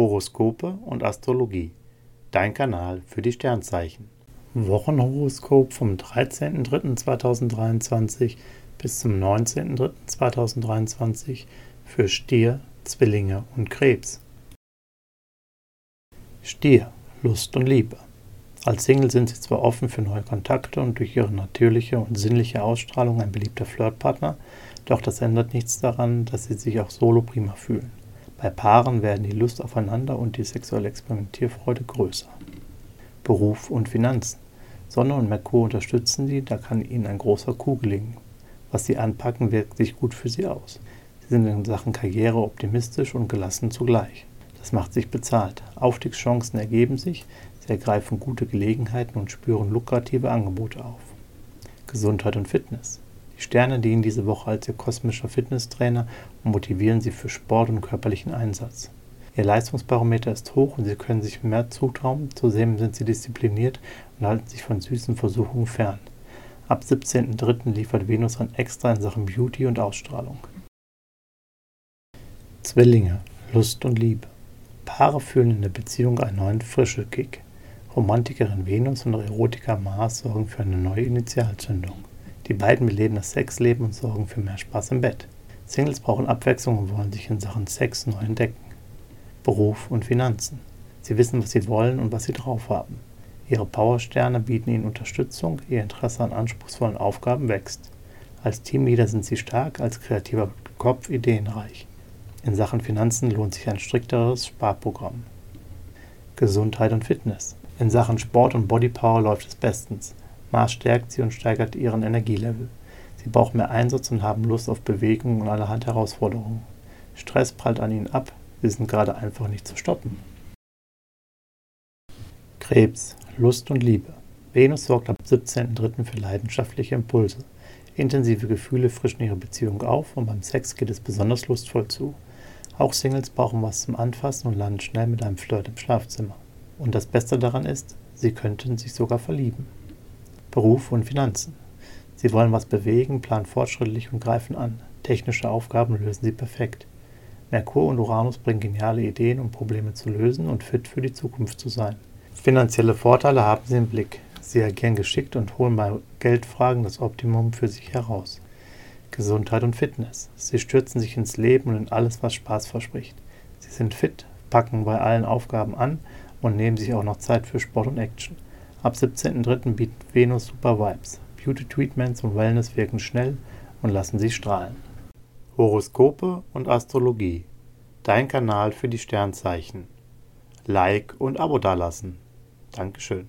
Horoskope und Astrologie. Dein Kanal für die Sternzeichen. Wochenhoroskop vom 13.03.2023 bis zum 19.03.2023 für Stier, Zwillinge und Krebs. Stier, Lust und Liebe. Als Single sind sie zwar offen für neue Kontakte und durch ihre natürliche und sinnliche Ausstrahlung ein beliebter Flirtpartner, doch das ändert nichts daran, dass sie sich auch solo prima fühlen. Bei Paaren werden die Lust aufeinander und die sexuelle Experimentierfreude größer. Beruf und Finanzen. Sonne und Merkur unterstützen sie, da kann ihnen ein großer Coup gelingen. Was sie anpacken, wirkt sich gut für sie aus. Sie sind in Sachen Karriere optimistisch und gelassen zugleich. Das macht sich bezahlt. Aufstiegschancen ergeben sich, sie ergreifen gute Gelegenheiten und spüren lukrative Angebote auf. Gesundheit und Fitness. Die Sterne dienen diese Woche als ihr kosmischer Fitnesstrainer und motivieren sie für Sport und körperlichen Einsatz. Ihr Leistungsbarometer ist hoch und sie können sich mehr zutrauen, zudem sind sie diszipliniert und halten sich von süßen Versuchungen fern. Ab 17.03. liefert Venus ein Extra in Sachen Beauty und Ausstrahlung. Zwillinge, Lust und Liebe. Paare fühlen in der Beziehung einen neuen frische Kick. Romantikerin Venus und Erotiker Mars sorgen für eine neue Initialzündung. Die beiden beleben das Sexleben und sorgen für mehr Spaß im Bett. Singles brauchen Abwechslung und wollen sich in Sachen Sex neu entdecken. Beruf und Finanzen. Sie wissen, was sie wollen und was sie drauf haben. Ihre Powersterne bieten ihnen Unterstützung, ihr Interesse an anspruchsvollen Aufgaben wächst. Als Teamleader sind sie stark, als kreativer Kopf ideenreich. In Sachen Finanzen lohnt sich ein strikteres Sparprogramm. Gesundheit und Fitness. In Sachen Sport und Bodypower läuft es bestens. Mars stärkt sie und steigert ihren Energielevel. Sie brauchen mehr Einsatz und haben Lust auf Bewegung und allerhand Herausforderungen. Stress prallt an ihnen ab, sie sind gerade einfach nicht zu stoppen. Krebs, Lust und Liebe. Venus sorgt ab 17.03. für leidenschaftliche Impulse. Intensive Gefühle frischen ihre Beziehung auf und beim Sex geht es besonders lustvoll zu. Auch Singles brauchen was zum Anfassen und landen schnell mit einem Flirt im Schlafzimmer. Und das Beste daran ist, sie könnten sich sogar verlieben. Beruf und Finanzen. Sie wollen was bewegen, planen fortschrittlich und greifen an. Technische Aufgaben lösen sie perfekt. Merkur und Uranus bringen geniale Ideen, um Probleme zu lösen und fit für die Zukunft zu sein. Finanzielle Vorteile haben sie im Blick. Sie agieren geschickt und holen bei Geldfragen das Optimum für sich heraus. Gesundheit und Fitness. Sie stürzen sich ins Leben und in alles, was Spaß verspricht. Sie sind fit, packen bei allen Aufgaben an und nehmen sich auch noch Zeit für Sport und Action. Ab 17.03. bietet Venus Super Vibes. Beauty Treatments und Wellness wirken schnell und lassen sie strahlen. Horoskope und Astrologie. Dein Kanal für die Sternzeichen. Like und Abo dalassen. Dankeschön.